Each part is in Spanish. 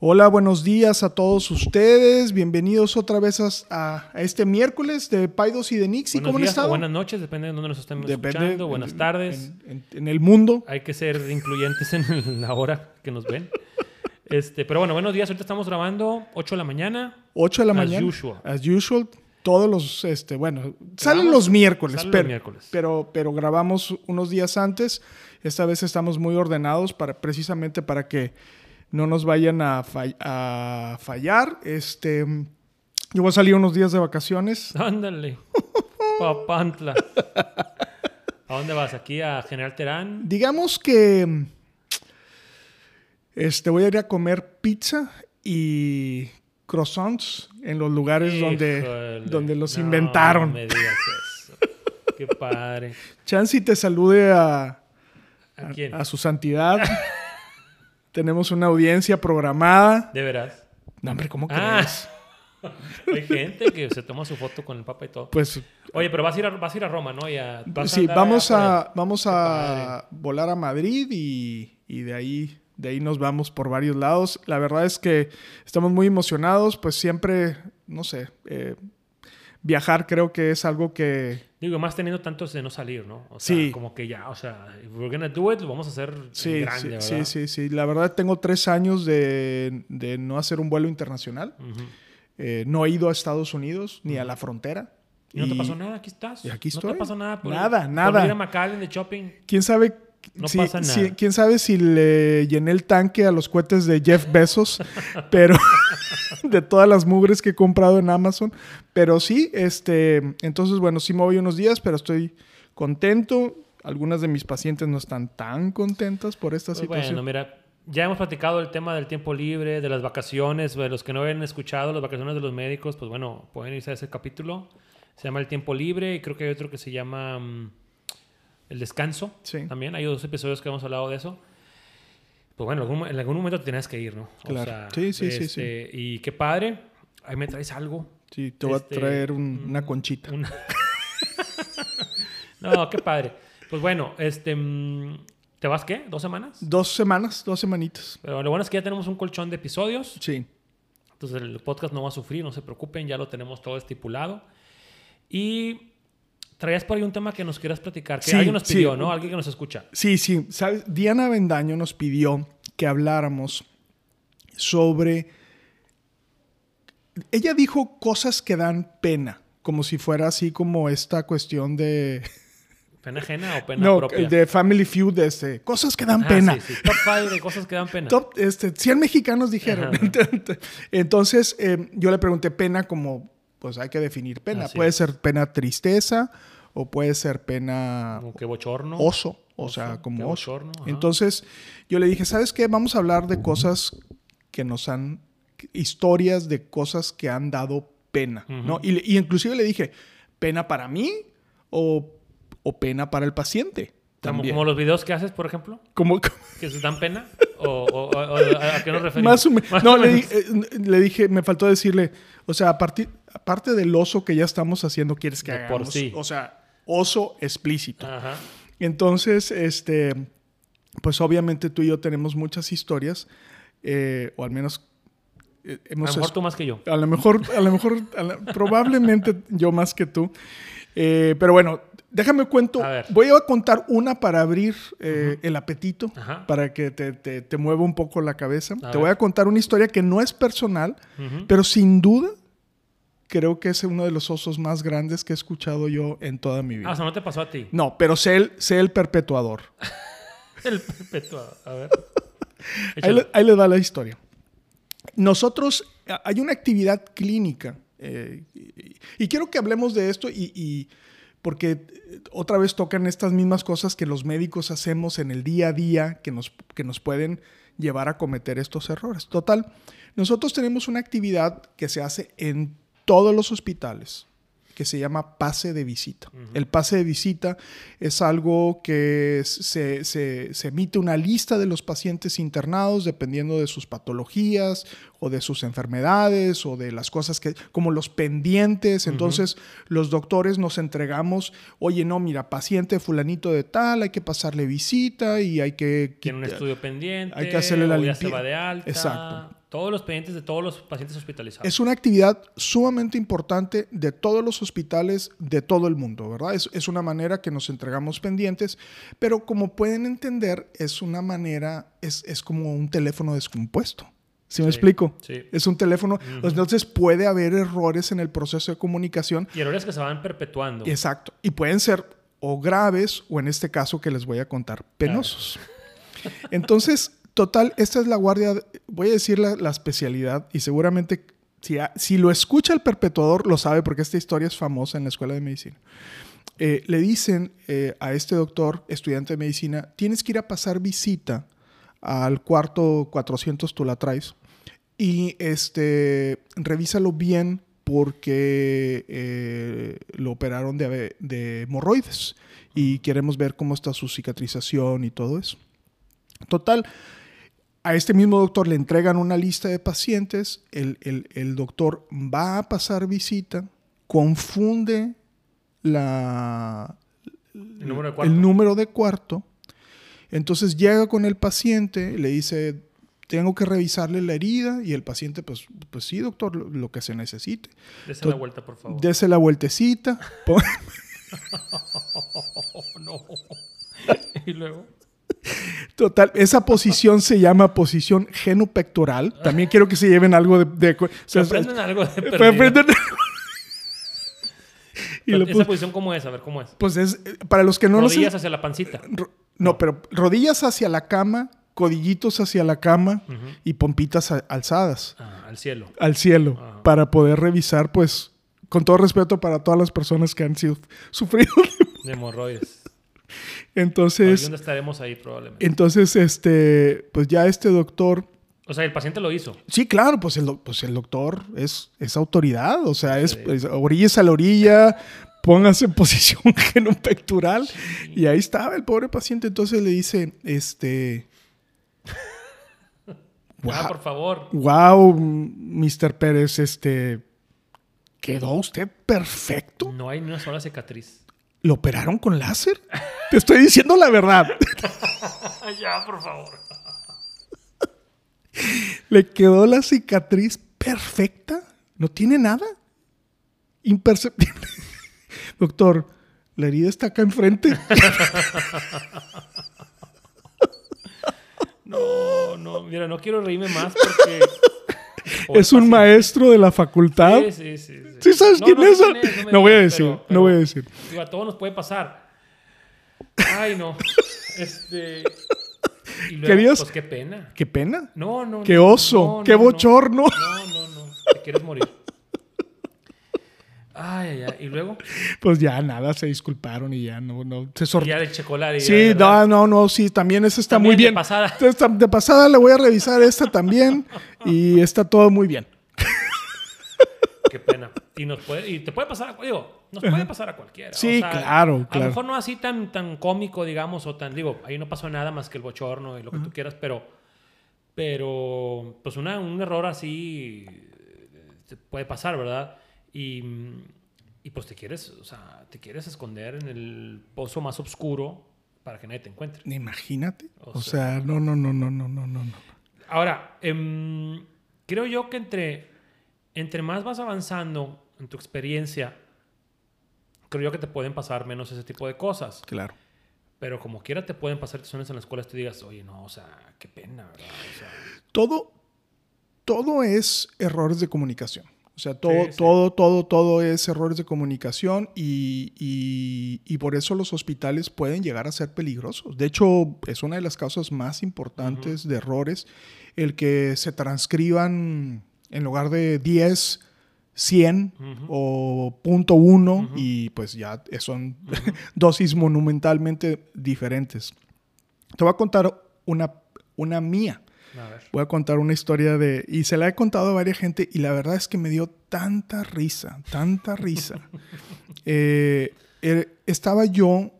Hola, buenos días a todos ustedes. Bienvenidos otra vez a, a este miércoles de Paidos y de Nixie. ¿Cómo han días o estado? buenas noches, depende de dónde nos estén escuchando. Buenas en- tardes. En, en- en el mundo. Hay que ser incluyentes en la hora que nos ven. Este, pero bueno, buenos días. Ahorita estamos grabando 8 de la mañana. 8 de la As mañana. usual. As usual. Todos los, este, bueno, salen los miércoles, salen los pero, miércoles. pero, pero grabamos unos días antes. Esta vez estamos muy ordenados para, precisamente para que no nos vayan a, fall- a fallar. Este, yo voy a salir unos días de vacaciones. Ándale. Papantla. ¿A dónde vas? ¿Aquí a General Terán? Digamos que este, voy a ir a comer pizza y croissants en los lugares donde, Híjole. donde los No inventaron. me digas eso. Qué padre. Chansey te salude a, ¿A quién? a su santidad. Tenemos una audiencia programada. ¿De veras? No, hombre, ¿cómo Ah. crees? Hay gente que se toma su foto con el papa y todo. Pues Oye, pero vas a ir a, vas a, ir a Roma, ¿no? Y a- sí, vamos a, vamos a volar a Madrid y, y de ahí de ahí nos vamos por varios lados. La verdad es que estamos muy emocionados, pues siempre, no sé, eh, viajar creo que es algo que Digo, más teniendo tantos de no salir, ¿no? O sea, Sí. como que ya, o sea, if we're gonna do it, lo vamos a hacer sí, grande, sí, ¿verdad? sí, sí, sí. La verdad tengo tres años de, de no hacer un vuelo internacional. Ujú. Eh, no he ido a Estados Unidos ni a la frontera. ¿Y no te pasó nada? Aquí estás. y aquí No estoy. te pasó nada por Nada, por nada. ir a McAllen de shopping. ¿Quién sabe? No si- pasa nada. ¿Quién sabe si le llené el tanque a los cohetes de Jeff Bezos? pero de todas las mugres que he comprado en Amazon. Pero sí, este, entonces, bueno, sí me voy unos días, pero estoy contento. Algunas de mis pacientes no están tan contentas por esta Pues situación. bueno, mira, ya hemos platicado el tema del tiempo libre, de las vacaciones, de los que no habían escuchado las vacaciones de los médicos, pues bueno, pueden irse a ese capítulo. Se llama El tiempo libre y creo que hay otro que se llama mm, El descanso. Sí. También hay dos episodios que hemos hablado de eso. Pues bueno, en algún, en algún momento tenías que ir, ¿no? O Claro. sea, Sí, sí, sí, este, Y qué padre. Ahí me traes algo. Sí, te voy Este, a traer un- una conchita. Una- no, qué padre. Pues bueno, este, mm, ¿te vas qué? ¿Dos semanas? Dos semanas, dos semanitas. Pero lo bueno es que ya tenemos un colchón de episodios. Sí. Entonces el podcast no va a sufrir, no se preocupen, ya lo tenemos todo estipulado. Y traías por ahí un tema que nos quieras platicar, que Sí, alguien nos sí. pidió, ¿no? Alguien que nos escucha. Sí, sí. ¿Sabes? Diana Bendaño nos pidió que habláramos sobre... Ella dijo cosas que dan pena, como si fuera así como esta cuestión de... ¿Pena ajena o pena no, propia? de Family Feud, este, cosas que dan Ah, pena. Sí, sí. Top 5 de cosas que dan pena. Top, este, 100 mexicanos dijeron. Ajá. Entonces, eh, yo le pregunté pena como, pues hay que definir pena. Así puede es. ser pena tristeza o puede ser pena Como que bochorno. oso, o Oso, sea, como oso. bochorno. Entonces, yo le dije, ¿sabes qué? Vamos a hablar de cosas que nos han, historias de cosas que han dado pena, ¿no? Y, inclusive le dije, ¿pena para mí o, o pena para el paciente? Como, También. como los videos que haces, por ejemplo, Como- que se dan pena. ¿O, o- o- o- a qué nos referimos? Más o menos. Más No, eh, le dije, me faltó decirle, o sea, a partir, aparte del oso que ya estamos haciendo, quieres que De por hagamos. sí. O sea, oso explícito. Ajá. Entonces, este, pues obviamente tú y yo tenemos muchas historias, eh, o al menos eh, A hemos lo mejor tú más que yo. a lo mejor, a lo mejor, a la- probablemente yo más que tú. Eh, pero bueno, déjame cuento. A. Voy a contar una para abrir eh, el apetito, Ajá. para que te, te- te mueva un poco la cabeza. A te ver. voy a contar una historia que no es personal, pero sin duda creo que es uno de los osos más grandes que he escuchado yo en toda mi vida. Ah, o sea, no te pasó a ti. No, pero sé el, sé el perpetuador. El perpetuado. A ver. Ahí, le- ahí les va la historia. Nosotros, hay una actividad clínica, eh, y, y quiero que hablemos de esto y, y porque eh, otra vez tocan estas mismas cosas que los médicos hacemos en el día a día que nos, que nos pueden llevar a cometer estos errores. Total, nosotros tenemos una actividad que se hace en todos los hospitales que se llama pase de visita. El pase de visita es algo que se, se, emite una lista de los pacientes internados dependiendo de sus patologías o de sus enfermedades o de las cosas que, como los pendientes. Entonces los doctores nos entregamos, oye, no, mira, paciente fulanito de tal, hay que pasarle visita y hay que... Tiene un estudio pendiente. Hay que hacerle la limpieza. de alta. Exacto. Todos los pendientes de todos los pacientes hospitalizados. Es una actividad sumamente importante de todos los hospitales de todo el mundo, ¿verdad? Es, es, una manera que nos entregamos pendientes, pero como pueden entender, es una manera, es, es como un teléfono descompuesto. ¿Sí, me explico? Sí. Es un teléfono. Entonces puede haber errores en el proceso de comunicación. Y errores que se van perpetuando. Exacto. Y pueden ser o graves o en este caso que les voy a contar, penosos. Entonces, Total, esta es la guardia, voy a decir la, especialidad y seguramente si, si, lo escucha el perpetuador lo sabe porque esta historia es famosa en la escuela de medicina. Eh, le dicen eh, a este doctor, estudiante de medicina, tienes que ir a pasar visita al cuarto 400, tú la traes, y este, revísalo bien porque eh, lo operaron de, de hemorroides y queremos ver cómo está su cicatrización y todo eso. Total, a este mismo doctor le entregan una lista de pacientes, el, doctor va a pasar visita, confunde la, el, número de cuarto, entonces llega con el paciente, le dice, tengo que revisarle la herida y el paciente, pues, pues sí, doctor, lo, que se necesite. Dese la vuelta, por favor. Dese la vueltecita. no. y luego. Total, esa posición se llama posición genupectoral. También quiero que se lleven algo de... se aprenden algo de y ¿Esa posición cómo es? A ver, ¿cómo es? Pues es, para los que no Rodillas hacia la pancita. no, pero rodillas hacia la cama, codillitos hacia la cama y pompitas alzadas. Ah, al cielo. Al cielo. Ah. Para poder revisar, pues, con todo respeto para todas las personas que han sido sufrido de hemorroides. Entonces. ¿Dónde estaremos ahí probablemente? Entonces, este, pues ya este doctor. O sea, el paciente lo hizo. Sí, claro, pues el, pues el doctor es, es autoridad, o sea, es, orillas a la orilla, póngase en posición genopectoral. Y ahí estaba el pobre paciente. Entonces le dice, este. wow, ah, por favor. Wow, Mr. Pérez, este. Quedó usted perfecto. No hay ni una sola cicatriz. ¿Lo operaron con láser? Te estoy diciendo la verdad. ya, por favor. Le quedó la cicatriz perfecta. No tiene nada. Imperceptible. Doctor, la herida está acá enfrente. no, no, mira, no quiero reírme más porque es un maestro de la facultad. Sí, sí, sí. ¿Sí, sabes quién es? No, voy a decir, no voy a decir. a todos nos puede pasar. Ay, no. Este. Y luego, pues qué pena. ¿Qué pena? No, no. Qué oso, qué bochorno. No, no, no. Te quieres morir. Ay, ay, ay. ¿Y luego? Pues ya nada, se disculparon y ya no, no. Se sor... Ya de chocolate. Sí, no, no, no, sí, también esa está muy bien. De pasada. de pasada le voy a revisar esta también y está todo muy bien. Y, nos puede, y te puede pasar, digo, nos puede pasar a cualquiera. Sí, claro, claro. A lo mejor no así tan, tan cómico, digamos, o tan, digo, ahí no pasó nada más que el bochorno y lo que tú quieras, pero, pero, pues una, un error así eh, puede pasar, ¿verdad? Y, y pues te quieres, o sea, te quieres esconder en el pozo más oscuro para que nadie te encuentre. Imagínate. O, sea, no, no, no, no, no, no, no. Ahora, em, creo yo que entre, entre más vas avanzando en tu experiencia, creo yo que te pueden pasar menos ese tipo de cosas. Claro. Pero como quiera te pueden pasar situaciones en la escuela y tú digas, oye, no, o sea, qué pena, ¿verdad? todo, todo es errores de comunicación. O sea, todo, todo, todo, todo es errores de comunicación y, y, por eso los hospitales pueden llegar a ser peligrosos. De hecho, es una de las causas más importantes de errores el que se transcriban en lugar de 10, 100 o punto uno y pues ya son dosis monumentalmente diferentes. Te voy a contar una, una mía. Voy a contar una historia de... Y se la he contado a varias gente y la verdad es que me dio tanta risa, tanta risa. Eh, er, estaba yo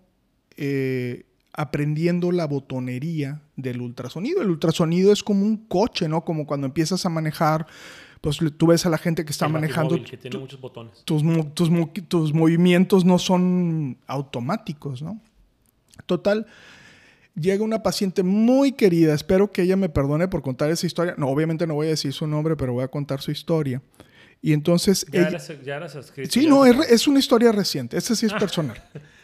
eh, aprendiendo la botonería del ultrasonido. El ultrasonido es como un coche, ¿no? Como cuando empiezas a manejar pues tú ves a la gente que está manejando. que tiene muchos botones. Tus, tus, tus, movimientos no son automáticos, ¿no? Total, llega una paciente muy querida. Espero que ella me perdone por contar esa historia. No, obviamente no voy a decir su nombre, pero voy a contar su historia. Y entonces. Ya, ella, Sí, no, es, es, una historia reciente. Esta sí es personal.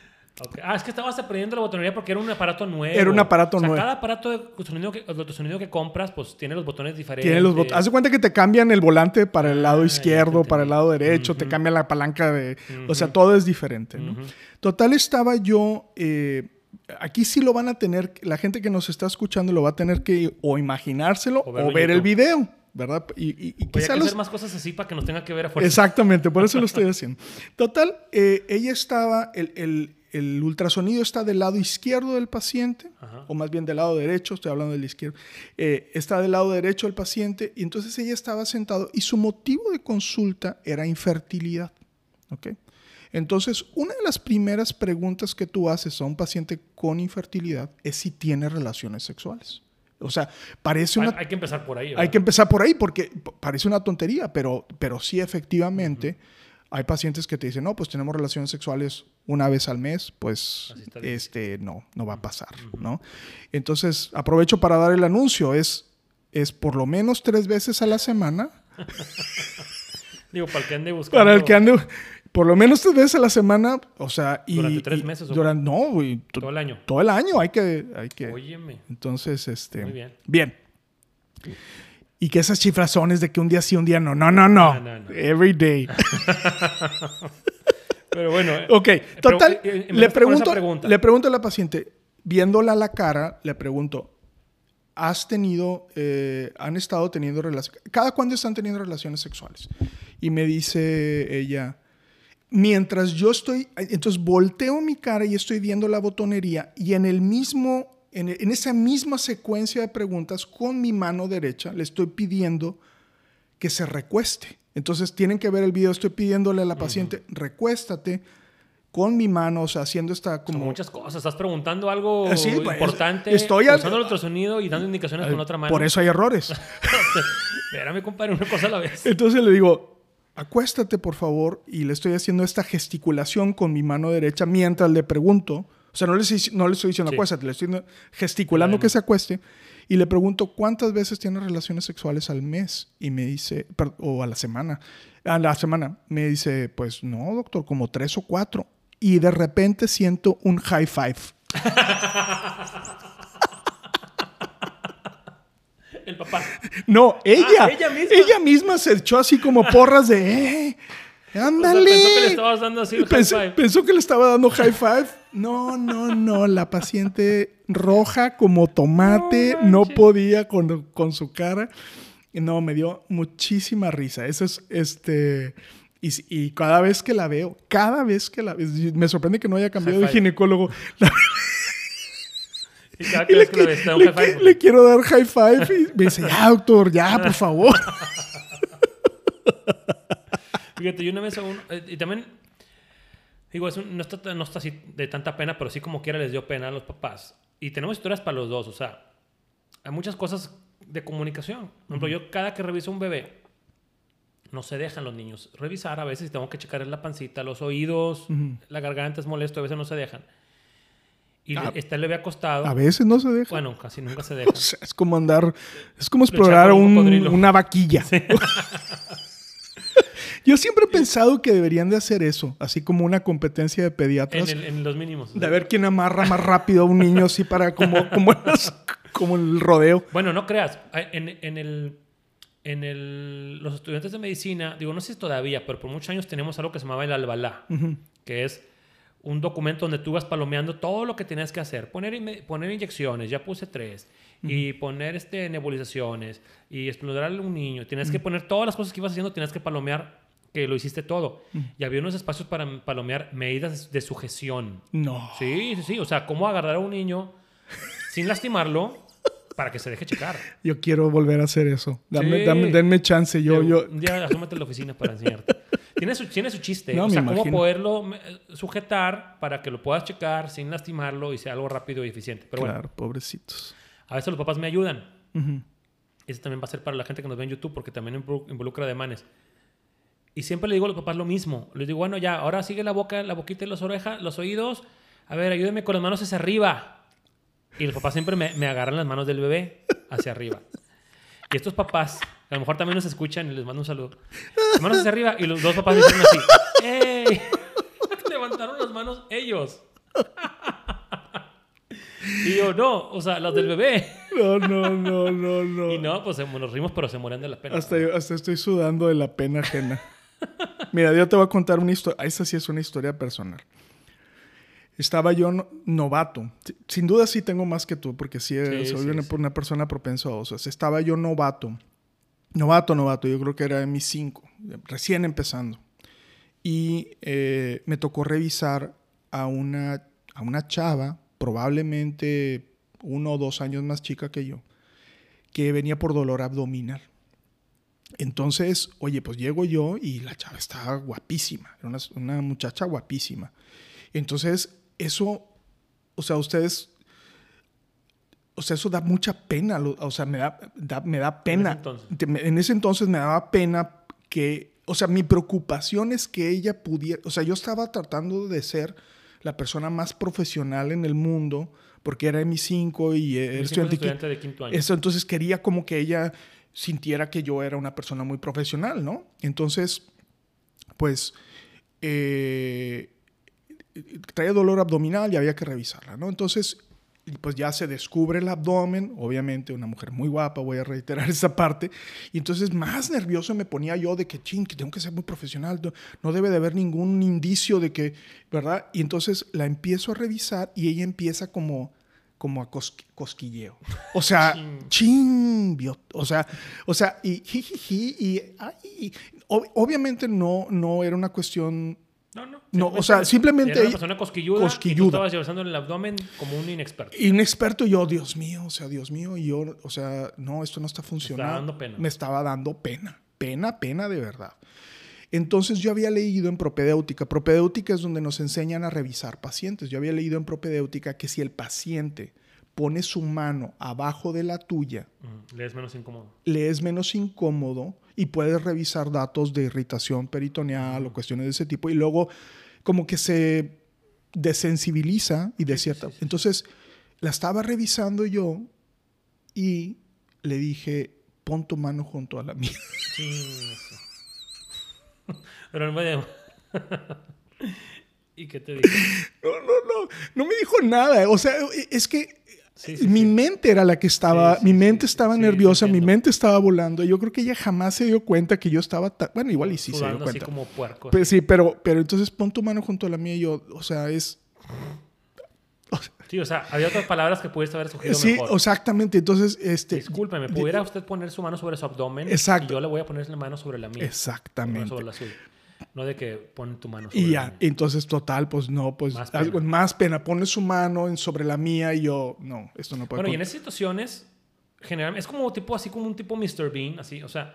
Ah, es que estabas aprendiendo la botonería porque era un aparato nuevo. Era un aparato nuevo. Cada aparato de sonido que, sonido que compras, pues tiene los botones diferentes. Tiene los botones. Haz de cuenta que te cambian el volante para el lado ah, izquierdo, para el lado derecho, te cambian la palanca de. O sea, todo es diferente, ¿no? Total, estaba yo. Eh, aquí sí lo van a tener. La gente que nos está escuchando lo va a tener que o imaginárselo o, ver el video. ¿verdad? Y, y, que hacer más cosas así para que nos tenga que ver a fuerza. Exactamente, por eso lo estoy haciendo. Total, eh, ella estaba, el, el, el ultrasonido está del lado izquierdo del paciente, o más bien del lado derecho, estoy hablando del izquierdo, eh, está del lado derecho del paciente, y entonces ella estaba sentado y su motivo de consulta era infertilidad. ¿okay? Entonces, una de las primeras preguntas que tú haces a un paciente con infertilidad es si tiene relaciones sexuales. O sea, parece una... Hay, que empezar por ahí. Hay que empezar por ahí porque parece una tontería, pero, pero sí efectivamente hay pacientes que te dicen, no, pues tenemos relaciones sexuales una vez al mes, pues este, no, no va a pasar, ¿no? Entonces, aprovecho para dar el anuncio, es, es por lo menos tres veces a la semana. Digo, para el que ande buscando. Para el que ande, por lo menos tres veces a la semana, o sea, y... ¿Durante tres meses? durante, no, güey. Todo el año. Todo el año hay que... Hay que Óyeme. Entonces, este... Muy bien. Bien y que esas cifras son es de que un día sí, un día no. No, no, no. Every day. Pero bueno. Ok, total. Eh, le, pregunto, le pregunto a la paciente, viéndola a la cara, le pregunto, ¿has tenido, eh, han estado teniendo relaciones, cada cuándo están teniendo relaciones sexuales? Y me dice ella, mientras yo estoy, entonces volteo mi cara y estoy viendo la botonería y en el mismo en, esa misma secuencia de preguntas, con mi mano derecha le estoy pidiendo que se recueste. Entonces tienen que ver el video, estoy pidiéndole a la paciente, recuéstate con mi mano, o sea, haciendo esta como... muchas cosas, estás preguntando algo pues, importante, estoy usando el sonido y dando indicaciones con otra mano. Por eso hay errores. Espérame, compadre, una cosa a la vez. Entonces le digo, acuéstate por favor, y le estoy haciendo esta gesticulación con mi mano derecha mientras le pregunto o sea, no le, no le estoy diciendo acuéstate, le estoy gesticulando que se acueste. Y le pregunto cuántas veces tiene relaciones sexuales al mes. Y me dice, o a la semana. A la semana. Me dice, pues no, doctor, como tres o cuatro. Y de repente siento un high five. El papá. No, ella. Ah, ella, misma. ella misma se echó así como porras de, eh, ándale. pensó que le estabas dando así high five. Pensó que le estaba dando high five. No, no, no. La paciente roja como tomate, no, podía con, con, su cara. No, me dio muchísima risa. Eso es, este... Y, y, cada vez que la veo, cada vez que la veo, me sorprende que no haya cambiado de ginecólogo. y cada vez que la ves, le, le, le, quiero dar high five y me dice, ya, doctor, ya, por favor. Fíjate, yo una vez, un, eh, y también Digo, no, está, no está así de tanta pena, pero sí como quiera les dio pena a los papás. Y tenemos historias para los dos, o sea, hay muchas cosas de comunicación. Por ejemplo, yo cada que reviso un bebé, no se dejan los niños revisar. A veces tengo que checar la pancita, los oídos, la garganta es molesto, a veces no se dejan. Y ah. está el bebé acostado. A veces no se deja. Bueno, casi nunca se deja. es como andar, es como explorar una vaquilla. Yo siempre he pensado que deberían de hacer eso, así como una competencia de pediatras. En, los mínimos. De ver quién amarra más rápido a un niño así para como, como, como el rodeo. Bueno, no creas. En, el, en el, los estudiantes de medicina, digo, no sé si todavía, pero por muchos años tenemos algo que se llamaba el albalá, que es un documento donde tú vas palomeando todo lo que tienes que hacer. Poner, poner inyecciones, ya puse tres. Y poner este, nebulizaciones. Y explorar a un niño. Tienes que poner todas las cosas que ibas haciendo, tienes que palomear que lo hiciste todo. Y había unos espacios para palomear medidas de sujeción. No. Sí, sí, sí. O sea, cómo agarrar a un niño sin lastimarlo para que se deje checar. Yo quiero volver a hacer eso. Dame, Sí. dame- denme chance. Yo, yo, Un día asómate a la oficina para enseñarte. tiene, su, tiene su chiste. No, o me sea, cómo imagino. poderlo sujetar para que lo puedas checar sin lastimarlo y sea algo rápido y eficiente. Pero claro, bueno, pobrecitos. a veces los papás me ayudan. Ujú. Eso también va a ser para la gente que nos ve en YouTube porque también involu- involucra ademanes. Y siempre le digo a los papás lo mismo. Les digo, bueno, ya, ahora sigue la boca, la boquita y las orejas, los oídos. A ver, ayúdenme con las manos hacia arriba. Y los papás siempre me, me agarran las manos del bebé hacia arriba. Y estos papás, a lo mejor también nos escuchan y les mando un saludo. Las manos hacia arriba y los dos papás me dicen así. ¡Ey! Levantaron las manos ellos. Y yo, no, o sea, las del bebé. No, no, no, no, no. Y no, pues nos rimos, pero se mueren de la pena. Hasta, yo- hasta estoy sudando de la pena ajena. Mira, yo te voy a contar una historia. Esta sí es una historia personal. Estaba yo no- novato. Si- Sin duda sí tengo más que tú, porque sí, eh, Sí, soy sí, una, sí. una persona propensa a osas. Estaba yo novato. Novato, novato. Yo creo que era en mis cinco. Recién empezando. Y eh, me tocó revisar a una, a una chava, probablemente uno o dos años más chica que yo, que venía por dolor abdominal. Entonces, oye, pues llego yo y la chava estaba guapísima, era una, una muchacha guapísima. Entonces, eso, o sea, ustedes, o sea, eso da mucha pena, o sea, me da, da- me da pena. Te- me- en ese entonces me daba pena que, o sea, mi preocupación es que ella pudiera, o sea, yo estaba tratando de ser la persona más profesional en el mundo, porque era M5 y eh, Yo era estudiante estudiante de quinto año. eso, entonces quería como que ella sintiera que yo era una persona muy profesional, ¿no? Entonces, pues, eh, traía dolor abdominal y había que revisarla, ¿no? Entonces, pues ya se descubre el abdomen, obviamente una mujer muy guapa, voy a reiterar esa parte, y entonces más nervioso me ponía yo de que, ching, que tengo que ser muy profesional, no, no debe de haber ningún indicio de que, ¿verdad? Y entonces la empiezo a revisar y ella empieza como como a cosqui- cosquilleo. O sea, chin, bio- o sea, o sea, y jijiji, y, ob- obviamente no, no era una cuestión No, no. No, o sea, simplemente Era una persona cosquilluda. Y tú estabas llevando en el abdomen como un inexperto. inexperto y yo, Dios mío, o sea, Dios mío, y yo, o sea, no, esto no está funcionando. dando pena. Me estaba dando pena, pena, pena de verdad. Entonces yo había leído en propedéutica, propedéutica es donde nos enseñan a revisar pacientes. Yo había leído en propedéutica que si el paciente pone su mano abajo de la tuya, Le es menos incómodo. le es menos incómodo y puedes revisar datos de irritación peritoneal o cuestiones de ese tipo y luego como que se desensibiliza y de cierta... Entonces la estaba revisando yo y le dije, pon tu mano junto a la mía. Chingazo. Pero no me... ¿Y qué te digo? No, no, no, no me dijo nada. O sea, es que Sí, sí, mi sí. mente era la que estaba, mi mente estaba nerviosa, mi mente estaba volando. Yo creo que ella jamás se dio cuenta que yo estaba, ta- bueno, igual y sí se dio Sudando así cuenta. como puerco. Pues sí, pero, pero entonces pon tu mano junto a la mía y yo, o sea, es... Sí, o sea, había otras palabras que pudiste haber escogido sí, mejor. exactamente. Entonces, este... Discúlpeme, de- ¿pudiera usted poner su mano sobre su abdomen? Exacto. Y yo le voy a poner la mano sobre la mía. Exactamente. No sobre la suya. No de que pon tu mano sobre Y la ya, mía. entonces total, pues no, pues Más pena. más pena. Pone su mano en sobre la mía y yo, no, esto no puede Bueno, y en esas situaciones, generalmente, es como tipo, así como un tipo Mr. Bean, así, o sea,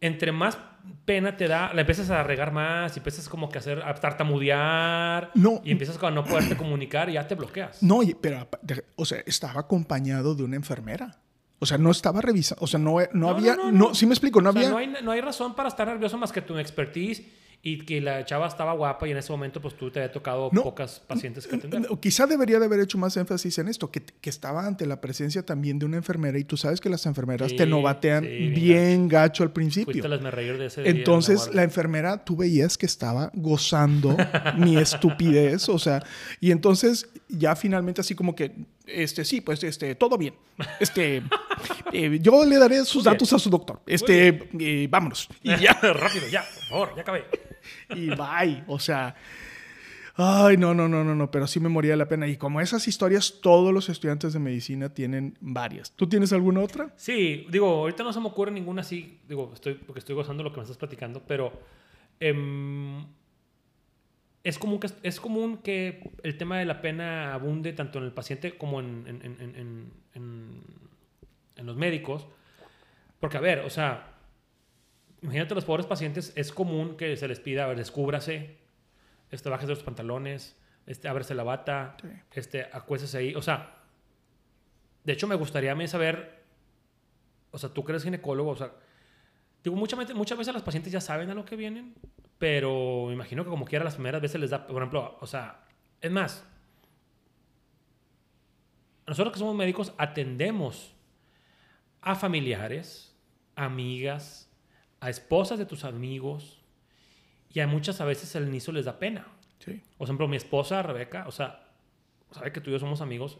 entre más pena te da, la empiezas a regar más y empiezas como que a hacer, a tartamudear No. y empiezas a no poderte comunicar y ya te bloqueas. No, pero, o sea, estaba acompañado de una enfermera. O sea, no estaba revisando, o sea, no, no, No, había, no, no, no, no. sí me explico, no O sea, había... no, hay, no hay razón para estar nervioso más que tu expertise y que la chava estaba guapa y en ese momento pues tú te había tocado No. pocas pacientes que atender. Quizá debería de haber hecho más énfasis en esto, que, que estaba ante la presencia también de una enfermera y tú sabes que las enfermeras Sí, te novatean sí, bien bien gacho al principio. a de ese Entonces la enfermera, tú veías que estaba gozando mi estupidez, o sea, y entonces ya finalmente así como que, este, sí, pues, este, todo bien. Este, eh, yo le daré sus datos a su doctor. Este, eh, vámonos. Y ya, Rápido, ya, por favor, ya acabé. Y bye. O sea, ay, no, no, no, no, no, pero sí me moría la pena. Y como esas historias, todos los estudiantes de medicina tienen varias. ¿Tú tienes alguna otra? Sí, digo, ahorita no se me ocurre ninguna así, digo, estoy, porque estoy gozando lo que me estás platicando, pero em, es, común que, es común que el tema de la pena abunde tanto en el paciente como en- en- en- en los médicos. Porque, a ver, o sea, imagínate a los pobres pacientes, es común que se les pida, a ver, descúbrase, este, bájese los pantalones, este, ábrese la bata, Sí. este, acuéstese ahí. O sea, de hecho, me gustaría a mí saber, o sea, tú que eres ginecólogo, o sea, digo, muchas, veces- muchas veces los pacientes ya saben a lo que vienen, pero me imagino que como quiera las primeras veces les da, por ejemplo, o sea, es más, nosotros que somos médicos atendemos a familiares, amigas, a esposas de tus amigos y a muchas a veces el inicio les da pena. Sí. Por ejemplo, mi esposa, Rebeca, o sea, sabe que tú y yo somos amigos,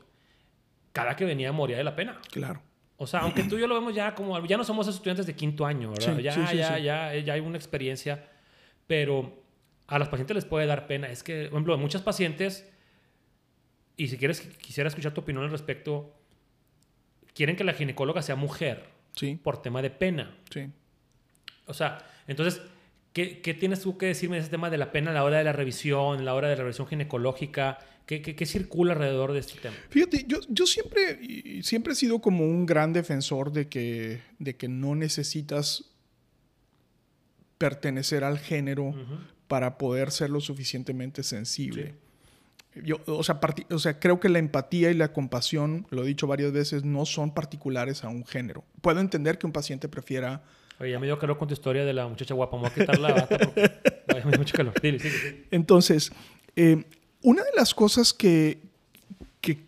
cada que venía moría de la pena. Claro. O sea, aunque tú y yo lo vemos ya como, ya no somos estudiantes de quinto año, ¿verdad? Sí, ya, sí, ya, ya, ya hay una experiencia, pero a los pacientes les puede dar pena. Es que, por ejemplo, muchos pacientes, y si quieres, quisiera escuchar tu opinión al respecto, quieren que la ginecóloga sea mujer Sí, por tema de pena. sí. O sea, entonces, ¿qué, qué tienes tú que decirme de ese tema de la pena a la hora de la revisión, a la hora de la revisión ginecológica? ¿Qué, qué, qué circula alrededor de este tema? Fíjate, yo, yo siempre, siempre he sido como un gran defensor de que, de que no necesitas pertenecer al género para poder ser lo suficientemente sensible. Yo, o, sea, o sea, creo que la empatía y la compasión, lo he dicho varias veces, no son particulares a un género. Puedo entender que un paciente prefiera... Oye, ya me dio calor con tu historia de la muchacha guapa. Me voy a quitar la bata porque Ay, me dio mucho calor. Dile, sigue, sigue. Entonces, eh, una de las cosas que, que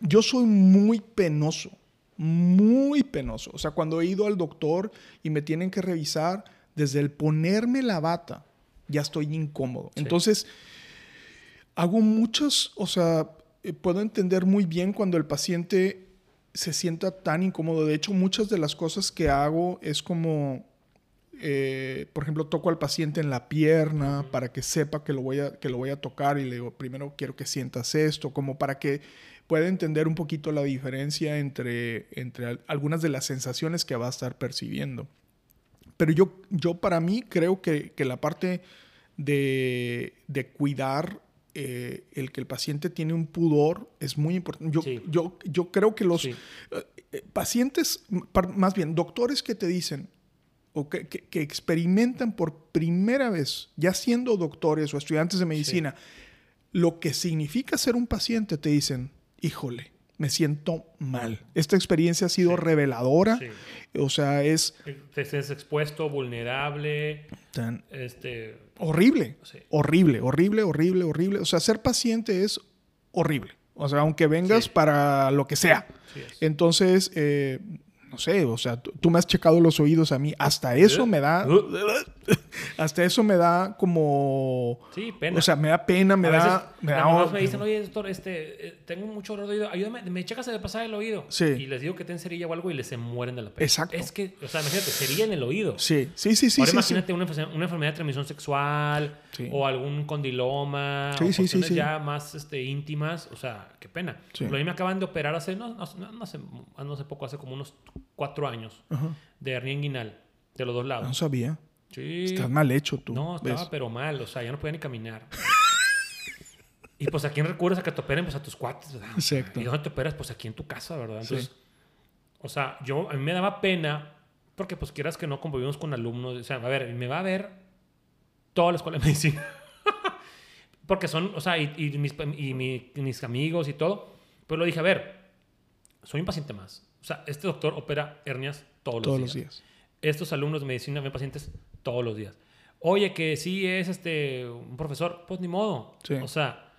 yo soy muy penoso, muy penoso. O sea, cuando he ido al doctor y me tienen que revisar, desde el ponerme la bata, ya estoy incómodo. Sí. Entonces, hago muchos, o sea, eh, puedo entender muy bien cuando el paciente se sienta tan incómodo. De hecho, muchas de las cosas que hago es como, eh, por ejemplo, toco al paciente en la pierna para que sepa que lo, voy a, que lo voy a tocar y le digo, primero quiero que sientas esto, como para que pueda entender un poquito la diferencia entre, entre al- algunas de las sensaciones que va a estar percibiendo. Pero yo, yo para mí creo que, que la parte de, de cuidar eh, el que el paciente tiene un pudor es muy importante. Yo, Sí. yo, yo creo que los Sí. eh, pacientes, más bien doctores que te dicen o que, que- que experimentan por primera vez, ya siendo doctores o estudiantes de medicina, lo que significa ser un paciente, te dicen, híjole, me siento mal. Esta experiencia ha sido Sí. reveladora. Sí. O sea, es Te estés expuesto, vulnerable, tan este... horrible. Sí. Horrible, horrible, horrible, horrible. O sea, ser paciente es horrible. O sea, aunque vengas para lo que sea. Entonces, eh, no sé, o sea, tú, tú me has checado los oídos a mí. Hasta eso me da. Hasta eso me da como. Sí, pena. O sea, me da pena, me a da. veces me da mamás me dicen, oye, doctor, este, eh, tengo mucho dolor de oído, ayúdame, me checas de pasar el oído. Sí. Y les digo que ten cerilla o algo y les se mueren de la pena. Exacto. Es que, o sea, imagínate, cerilla en el oído. Sí, sí, sí, sí. Ahora sí, sí. imagínate Una, enfermedad, una enfermedad de transmisión sexual Sí. o algún condiloma Sí, o sí, sí, cuestiones sí. ya más este, íntimas. O sea, qué pena. Sí. Pero a mí me acaban de operar hace, no, no, no, no hace, no hace poco, hace como unos cuatro años Ajá. de hernia inguinal de los dos No lados. sabía. Sí. Estás mal hecho tú. No, estaba ¿ves? pero mal, o sea, ya no podía ni caminar. y pues a quién recurres a que te operen, pues a tus cuates, ¿verdad? Exacto. ¿Y dónde te operas? Pues aquí en tu casa, ¿verdad? Sí. Entonces, o sea, yo, a mí me daba pena, porque pues quieras que no convivimos con alumnos, o sea, a ver, me va a ver toda la escuela de medicina. porque son, o sea, y, y mis, y mi- mis amigos y todo. Pero lo dije, a ver, soy un paciente más. O sea, este doctor opera hernias todos, Todos los los días días. estos alumnos de medicina ven pacientes todos los días. Oye, que sí es este un profesor, pues ni modo. Sí. O sea,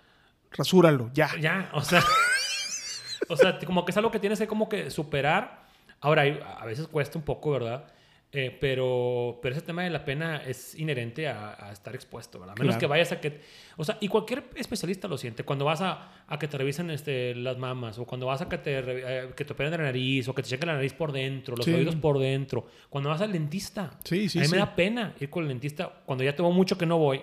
Rasúralo, ya. ya, o sea, o sea, como que es algo que tienes que como que superar. Ahora, a veces cuesta un poco, ¿verdad? Eh, pero, pero ese tema de la pena es inherente a, a estar expuesto, ¿verdad? A menos Claro. que vayas a que... O sea, y cualquier especialista lo siente. Cuando vas a, a que te revisen este, las mamas, o cuando vas a que te, eh, que te operen la nariz, o que te chequen la nariz por dentro, los Sí. oídos por dentro. Cuando vas al dentista. Sí, sí, a mí me da pena ir con el dentista cuando ya tengo mucho que no voy.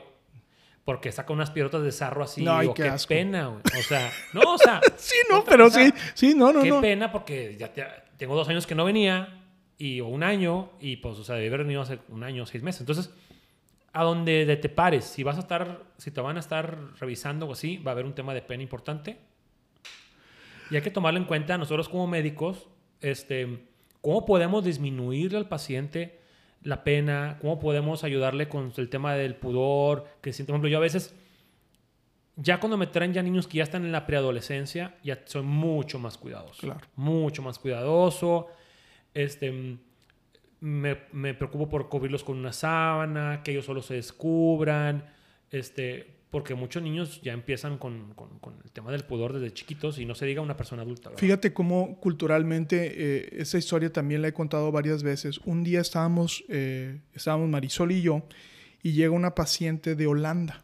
Porque saca unas piedrotas de sarro así. No, ay, o qué qué, pena, güey. O sea, no, o sea... Sí, no, pero sí. Sí, no, no, qué no. pena porque ya te- tengo dos años que no venía y o un año y pues, o sea, debe haber venido hace un año, seis meses. Entonces, a donde de te pares. Si vas a estar, si te van a estar revisando o así, va a haber un tema de pena importante. Y hay que tomarlo en cuenta nosotros como médicos, este, cómo podemos disminuirle al paciente la pena, cómo podemos ayudarle con el tema del pudor, que si, por ejemplo, yo a veces, ya cuando me traen ya niños que ya están en la preadolescencia, ya soy mucho más cuidadoso. Claro. Mucho más cuidadoso. Este, me, me preocupo por cubrirlos con una sábana, que ellos solo se descubran, este, porque muchos niños ya empiezan con, con- con el tema del pudor desde chiquitos y no se diga una persona adulta. ¿verdad? Fíjate cómo culturalmente eh, esa historia también la he contado varias veces. Un día estábamos, eh, estábamos Marisol y yo y llega una paciente de Holanda.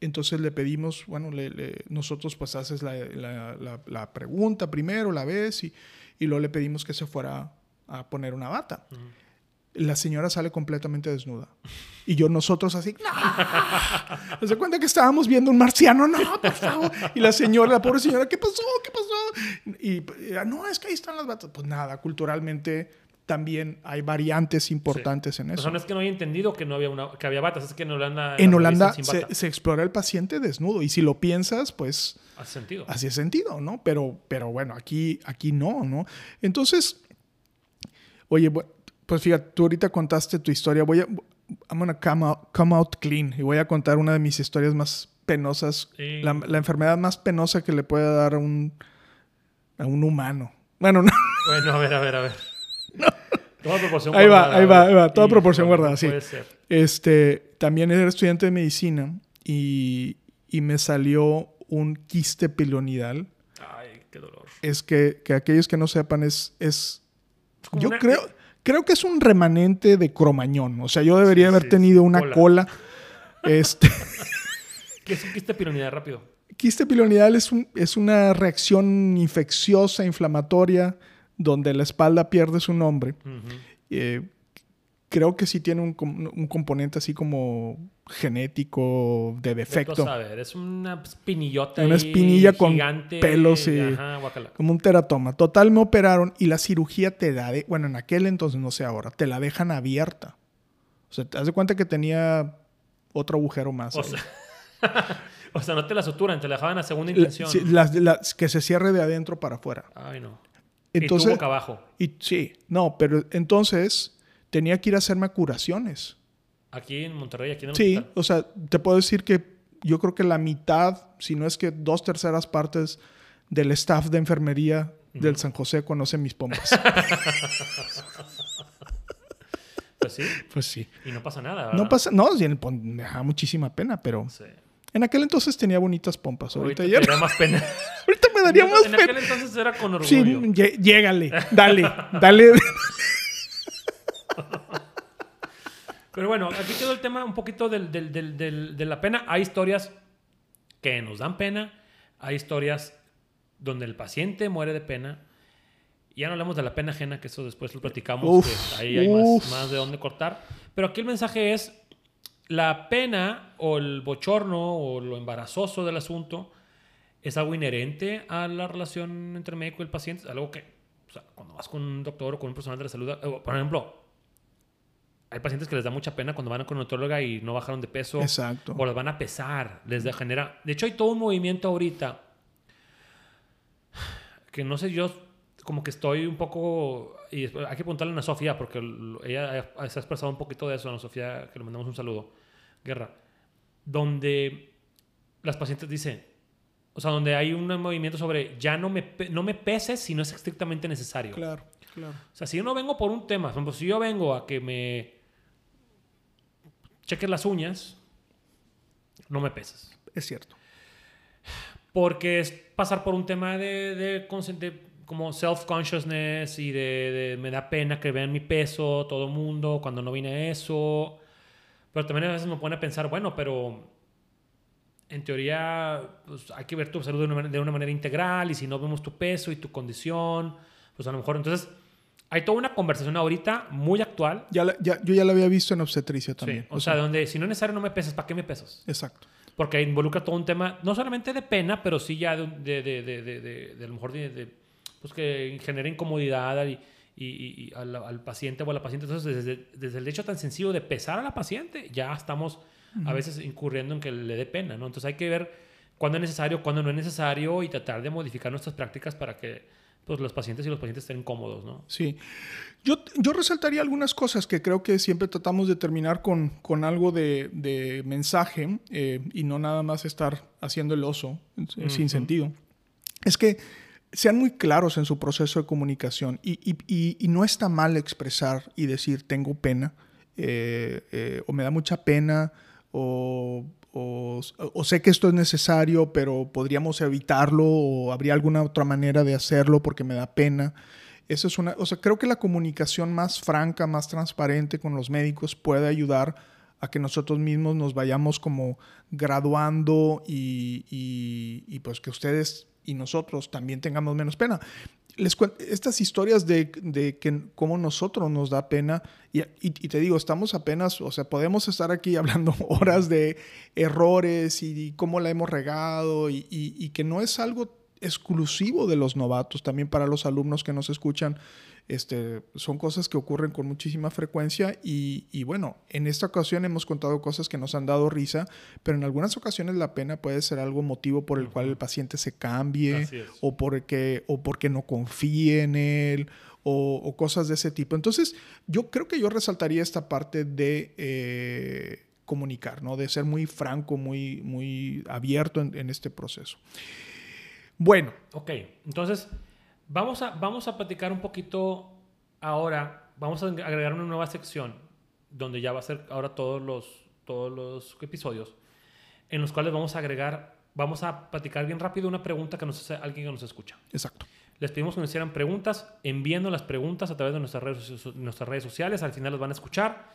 Entonces le pedimos, bueno, le- le- nosotros pues haces la, la- la- la pregunta primero, la ves y, y luego le pedimos que se fuera a poner una bata. La señora sale completamente desnuda. Y yo, nosotros así, ¡no! Se cuenta que estábamos viendo un marciano, no, por favor. Y la señora, la pobre señora, ¿qué pasó? ¿Qué pasó? Y eh, no, es que ahí están las batas. Pues nada, culturalmente también hay variantes importantes en eso. sea, no es que no haya entendido que no había una, que había batas, es que en Holanda. en Holanda sin se, bata. se explora el paciente desnudo. Y si lo piensas, pues Hace sentido. es sentido, ¿no? Pero, pero bueno, aquí, aquí no, ¿no? Entonces, oye, pues fíjate, tú ahorita contaste tu historia. Voy a, I'm gonna come out, come out clean y voy a contar una de mis historias más penosas, Sí. la, la enfermedad más penosa que le puede dar a un, a un humano. Bueno, no, Bueno, a ver, a ver, a ver. Toda proporción Ahí va, guardada, ahí va, a ver. ahí va, toda proporción guardada, no sí. Puede ser. este, también era estudiante de medicina y, y me salió un quiste pilonidal. Ay, qué dolor. Es que, que aquellos que no sepan es, es yo una- creo, creo que es un remanente de cromañón. O sea, yo debería Sí, haber sí, tenido sí, una cola. cola. Este, ¿Qué es un quiste piramidal rápido? quiste pilonidal es, un- es una reacción infecciosa, inflamatoria, donde la espalda pierde su nombre. Eh, creo que sí tiene un, un componente así como genético de defecto. A ver, es una espinillota. Una ahí espinilla con gigante, pelos y- Ajá, guácala. Como un teratoma. Total, me operaron y la cirugía te da, de, bueno, en aquel entonces, no sé ahora, te la dejan abierta. O sea, te das de cuenta que tenía otro agujero más. O ahí. sea, o sea, no te la suturan, te la dejaban a segunda La- intención. sí, las- las- que se cierre de adentro para afuera. Ay, no. Entonces, y tú boca abajo. y sí, no, pero entonces tenía que ir a hacerme curaciones. Aquí en Monterrey, aquí en el Sí, hospital. o sea, te puedo decir que yo creo que la mitad, si no es que dos terceras partes del staff de enfermería del San José conocen mis pompas. Pues sí. pues sí. Y no pasa nada. No ¿verdad? pasa, no, sí, en el pon- me da muchísima pena, pero Sí. en aquel entonces tenía bonitas pompas. Ahorita, ya- te daría más pena. ahorita me daría más en pena. aquel entonces era con orgullo. Sí, llégale, dale, dale. Pero bueno, aquí quedó el tema un poquito del- del- del- de la pena. Hay historias que nos dan pena. Hay historias donde el paciente muere de pena. Ya no hablamos de la pena ajena, que eso después lo platicamos. Uf, que ahí hay más, más de dónde cortar. Pero aquí el mensaje es, la pena o el bochorno o lo embarazoso del asunto es algo inherente a la relación entre médico y el paciente. Es algo que, o sea, cuando vas con un doctor o con un personal de la salud, eh, por ejemplo, hay pacientes que les da mucha pena cuando van con una oncóloga y no bajaron de peso. Exacto. O los van a pesar. Les genera. De hecho, hay todo un movimiento ahorita. Que no sé, yo como que estoy un poco. Y hay que preguntarle a Ana Sofía, porque ella se ha expresado un poquito de eso, Ana Sofía, que le mandamos un saludo. Guerra. Donde las pacientes dicen. O sea, donde hay un movimiento sobre ya no me, no me peses si no es estrictamente necesario. Claro, claro. O sea, si yo no vengo por un tema, por ejemplo, si yo vengo a que me cheques las uñas, no me pesas. Es cierto. Porque es pasar por un tema de, de, de como self-consciousness y de, de me da pena que vean mi peso, todo el mundo, cuando no vine a eso. Pero también a veces me pone a pensar, bueno, pero en teoría pues, hay que ver tu salud de una, de una manera integral y si no vemos tu peso y tu condición, pues a lo mejor entonces hay toda una conversación ahorita muy actual. Ya, la- ya- yo ya la había visto en obstetricia Sí, también. o sea, donde si no es necesario no me pesas, ¿para qué me pesas? exacto. Porque involucra todo un tema, no solamente de pena, pero sí ya de, de, de, de, de, a lo mejor de, pues que genera incomodidad y, y, y- al, al paciente o a la paciente. Entonces, desde, desde el hecho tan sencillo de pesar a la paciente, ya estamos a veces incurriendo en que le dé pena, ¿no? Entonces hay que ver cuándo es necesario, cuándo no es necesario y tratar de modificar nuestras prácticas para que pues, los pacientes y los pacientes estén cómodos, ¿no? Sí. Yo, yo resaltaría algunas cosas que creo que siempre tratamos de terminar con, con algo de, de mensaje eh, y no nada más estar haciendo el oso sin sentido. Es que sean muy claros en su proceso de comunicación y, y- y- y no está mal expresar y decir tengo pena eh, eh, o me da mucha pena o, o- sé que esto es necesario pero podríamos evitarlo o habría alguna otra manera de hacerlo porque me da pena. Esa es una, o sea, creo que la comunicación más franca, más transparente con los médicos puede ayudar a que nosotros mismos nos vayamos como graduando y, y- y, pues que ustedes y nosotros también tengamos menos pena. Estas historias de, de que cómo nosotros nos da pena, y, y- y te digo, estamos apenas, o sea, podemos estar aquí hablando horas de errores y, cómo la hemos regado y, y- y que no es algo exclusivo de los novatos, también para los alumnos que nos escuchan, este, son cosas que ocurren con muchísima frecuencia y, y bueno, en esta ocasión hemos contado cosas que nos han dado risa, pero en algunas ocasiones la pena puede ser algo motivo por el cual el paciente se cambie o porque, o porque no confíe en él o, o cosas de ese tipo. Entonces, yo creo que yo resaltaría esta parte de eh, comunicar, ¿no? De ser muy franco, muy, muy abierto en, en este proceso. Bueno, Ok, entonces vamos a, vamos a platicar un poquito ahora, vamos a agregar una nueva sección donde ya va a ser ahora todos los, todos los episodios, en los cuales vamos a agregar, vamos a platicar bien rápido una pregunta que nos hace alguien que nos escucha. exacto. Les pedimos que nos hicieran preguntas, enviando las preguntas a través de nuestras redes, nuestras redes sociales, al final los van a escuchar.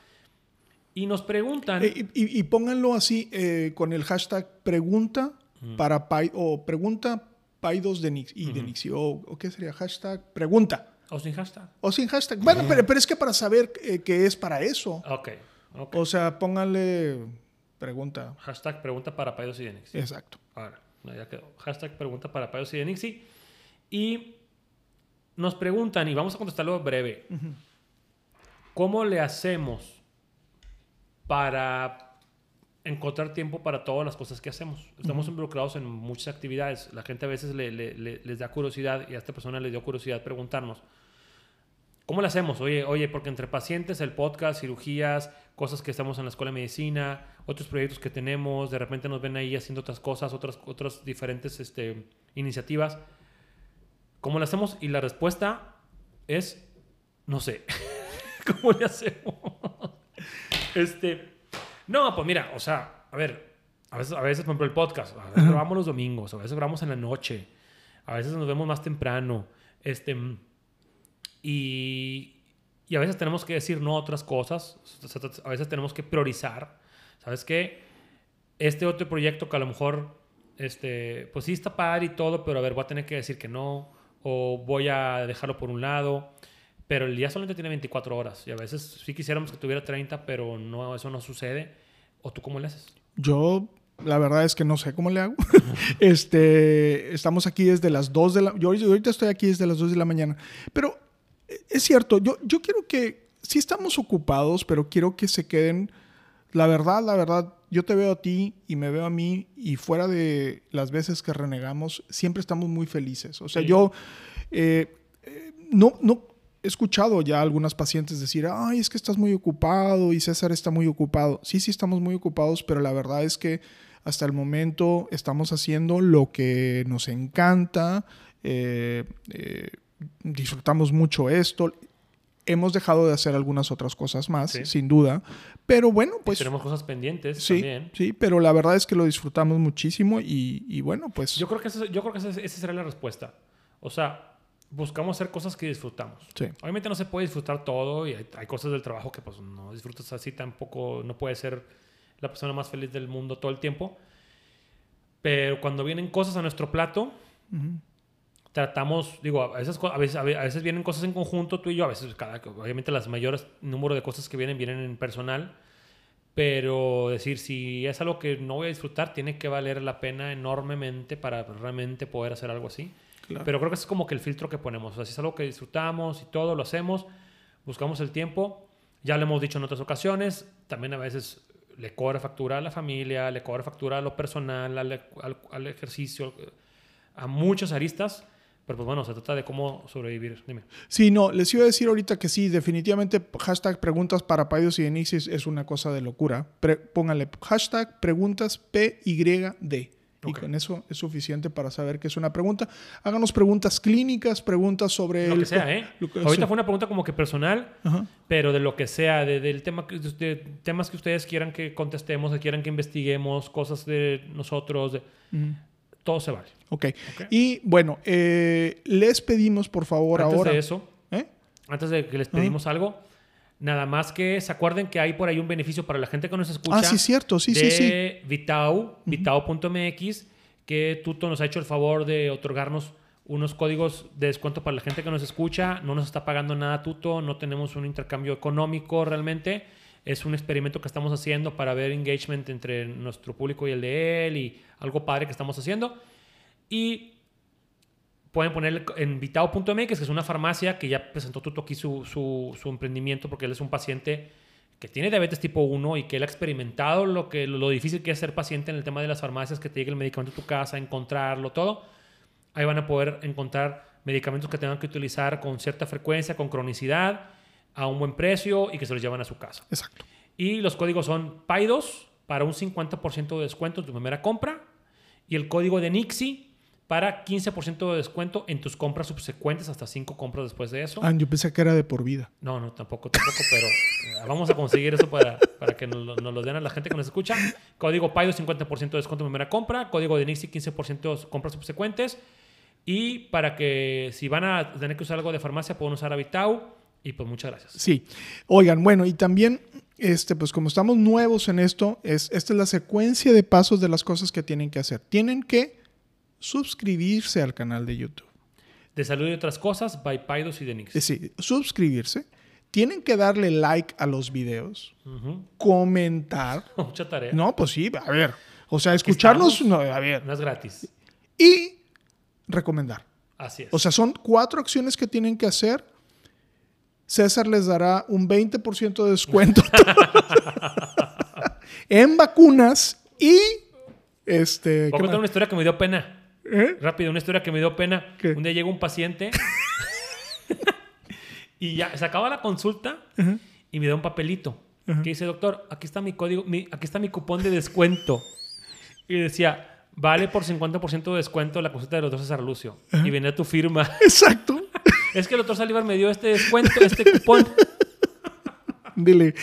Y nos preguntan... Eh, y, pónganlo así eh, con el hashtag pregunta para Pai- o pregunta Paidos de Nix y de Nixie, o, qué sería hashtag pregunta o sin hashtag. o sin hashtag. Bueno, pero, pero es que para saber eh, que es para eso, Ok, ok. o sea, pónganle pregunta. Hashtag pregunta para Paidos y Denix. Exacto. Ahora, no, ya quedó. Hashtag pregunta para Payos y de Nixie. Y nos preguntan, y vamos a contestarlo breve. ¿Cómo le hacemos para encontrar tiempo para todas las cosas que hacemos? Estamos involucrados en muchas actividades. La gente a veces le- le- le- les da curiosidad, y a esta persona le dio curiosidad preguntarnos. ¿Cómo le hacemos? Oye, oye, porque entre pacientes, el podcast, cirugías, cosas que estamos en la escuela de medicina, otros proyectos que tenemos, de repente nos ven ahí haciendo otras cosas, otras, otras diferentes este, iniciativas. ¿Cómo le hacemos? Y la respuesta es, no sé. ¿Cómo le hacemos? este, no, pues mira, o sea, a ver, a veces, a veces por ejemplo, el podcast, a veces grabamos los domingos, a veces grabamos en la noche, a veces nos vemos más temprano, este, y, y a veces tenemos que decir no a otras cosas, a veces tenemos que priorizar, ¿sabes qué? Este otro proyecto que a lo mejor, este, pues sí está padre y todo, pero a ver, voy a tener que decir que no, o voy a dejarlo por un lado, pero el día solamente tiene 24 horas, y a veces sí quisiéramos que tuviera 30, pero no, eso no sucede, ¿o tú cómo le haces? Yo, la verdad es que no sé cómo le hago. este, estamos aquí desde las 2 de la... Yo, yo ahorita estoy aquí desde las 2 de la mañana. Pero eh, es cierto, yo, yo quiero que... Sí estamos ocupados, pero quiero que se queden... La verdad, la verdad, yo te veo a ti y me veo a mí y fuera de las veces que renegamos, siempre estamos muy felices. O sea, Sí. yo eh, eh, no, no he escuchado ya a algunas pacientes decir, ay, es que estás muy ocupado y César está muy ocupado. Sí, sí, estamos muy ocupados, pero la verdad es que hasta el momento estamos haciendo lo que nos encanta, eh, eh, disfrutamos mucho esto. Hemos dejado de hacer algunas otras cosas más, Sí. sin duda, pero bueno, Pues tenemos cosas pendientes sí, también. sí, pero la verdad es que lo disfrutamos muchísimo y, y bueno, pues Yo creo que, yo creo que esa, esa será la respuesta. O sea, buscamos hacer cosas que disfrutamos. sí. Obviamente no se puede disfrutar todo y hay, hay cosas del trabajo que pues no disfrutas así tampoco, no puedes ser la persona más feliz del mundo todo el tiempo. Pero cuando vienen cosas a nuestro plato, Ujú. tratamos, digo, a veces, a veces, a ve- a veces vienen cosas en conjunto tú y yo, a veces cada, obviamente las mayores número de cosas que vienen vienen en personal, pero decir, si es algo que no voy a disfrutar, tiene que valer la pena enormemente para realmente poder hacer algo así. Claro. Pero creo que es como que el filtro que ponemos. O sea, si es algo que disfrutamos y todo, lo hacemos, buscamos el tiempo. Ya lo hemos dicho en otras ocasiones, también a veces le cobra factura a la familia, le cobra factura a lo personal, al, al- al ejercicio, a muchas aristas. Pero pues bueno, se trata de cómo sobrevivir. Dime. Sí, no, les iba a decir ahorita que sí, definitivamente hashtag preguntas para Paidos y Denixis es una cosa de locura. Pre- pónganle hashtag preguntas PYD. Y Ok. con eso es suficiente para saber que es una pregunta. Háganos preguntas clínicas, preguntas sobre... Lo que el- sea, ¿eh? lo que- Ahorita sí. fue una pregunta como que personal, Ajá. pero de lo que sea, de- del tema que, de temas que ustedes quieran que contestemos, que quieran que investiguemos, cosas de nosotros, de- todo se vale. ok. Y bueno, eh, les pedimos por favor Antes ahora... de eso, ¿Eh? antes de que les pedimos algo, nada más que se acuerden que hay por ahí un beneficio para la gente que nos escucha. Ah, sí, cierto, sí, sí, de sí. Vitao, vitao.mx, que Tuto nos ha hecho el favor de otorgarnos unos códigos de descuento para la gente que nos escucha. No nos está pagando nada Tuto, no tenemos un intercambio económico realmente. Es un experimento que estamos haciendo para ver engagement entre nuestro público y el de él y algo padre que estamos haciendo. Y pueden poner en vitao.mx, que es una farmacia que ya presentó Tuto aquí su, su, su emprendimiento porque él es un paciente que tiene diabetes tipo 1 y que él ha experimentado lo, que, lo difícil que es ser paciente en el tema de las farmacias, que te llegue el medicamento a tu casa, encontrarlo, todo. Ahí van a poder encontrar medicamentos que tengan que utilizar con cierta frecuencia, con cronicidad, a un buen precio y que se los llevan a su casa. Exacto. Y los códigos son PAIDOS para un 50% de descuento en tu primera compra y el código de Nixie para 15% de descuento en tus compras subsecuentes hasta 5 compras después de eso. Ah, yo pensé que era de por vida. No, no, tampoco, tampoco, pero eh, vamos a conseguir eso para, para que nos, lo- nos lo den a la gente que nos escucha. Código PAIDOS 50% de descuento en primera compra, código de Nixie 15% de compras subsecuentes y para que si van a tener que usar algo de farmacia pueden usar Avitau y pues muchas gracias. Sí. Oigan, bueno, y también, este, pues como estamos nuevos en esto, es, esta es la secuencia de pasos de las cosas que tienen que hacer. Tienen que suscribirse al canal de YouTube. De salud y otras cosas, by Paidos y de Nixie. Es decir, suscribirse. Tienen que darle like a los videos, Ujú. comentar. Mucha tarea. No, pues sí, a ver. O sea, escucharnos, no, a ver. No es gratis. Y recomendar. Así es. O sea, son cuatro acciones que tienen que hacer. César les dará un 20% de descuento en vacunas y este. Voy a ¿qué contar una historia que me dio pena. ¿Eh? Rápido, una historia que me dio pena. ¿Qué? Un día llega un paciente y ya se acaba la consulta y me da un papelito que dice, doctor, aquí está mi código, mi- aquí está mi cupón de descuento. Y decía, vale por 50% de descuento la consulta del doctor César Lucio. Y venía tu firma. Exacto. es que el doctor Salivar me dio este descuento, este cupón. Dile.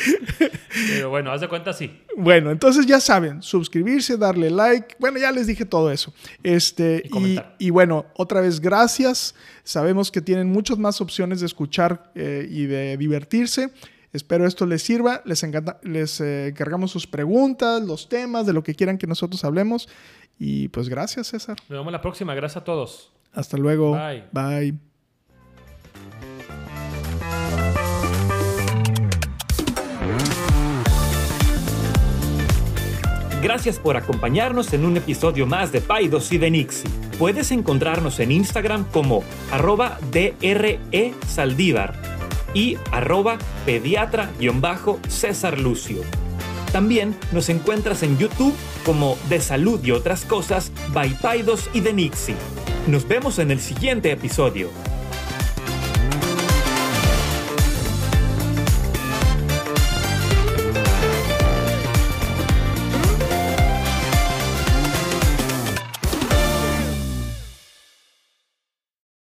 Pero bueno, haz de cuenta sí. Bueno, entonces ya saben, suscribirse, darle like. Bueno, ya les dije todo eso. Este, Y comentar. y bueno, otra vez, gracias. Sabemos que tienen muchas más opciones de escuchar eh, y de divertirse. Espero esto les sirva. Les, encanta, les eh, encargamos sus preguntas, los temas, de lo que quieran que nosotros hablemos. Y pues gracias, César. Nos vemos la próxima. Gracias a todos. Hasta luego. Bye. Bye. Gracias por acompañarnos en un episodio más de Paidos y de Nixie. Puedes encontrarnos en Instagram como arroba DRE Saldívar y arroba pediatra-césar Lucio. También nos encuentras en YouTube como De Salud y otras cosas by Paidos y de Nixie. Nos vemos en el siguiente episodio.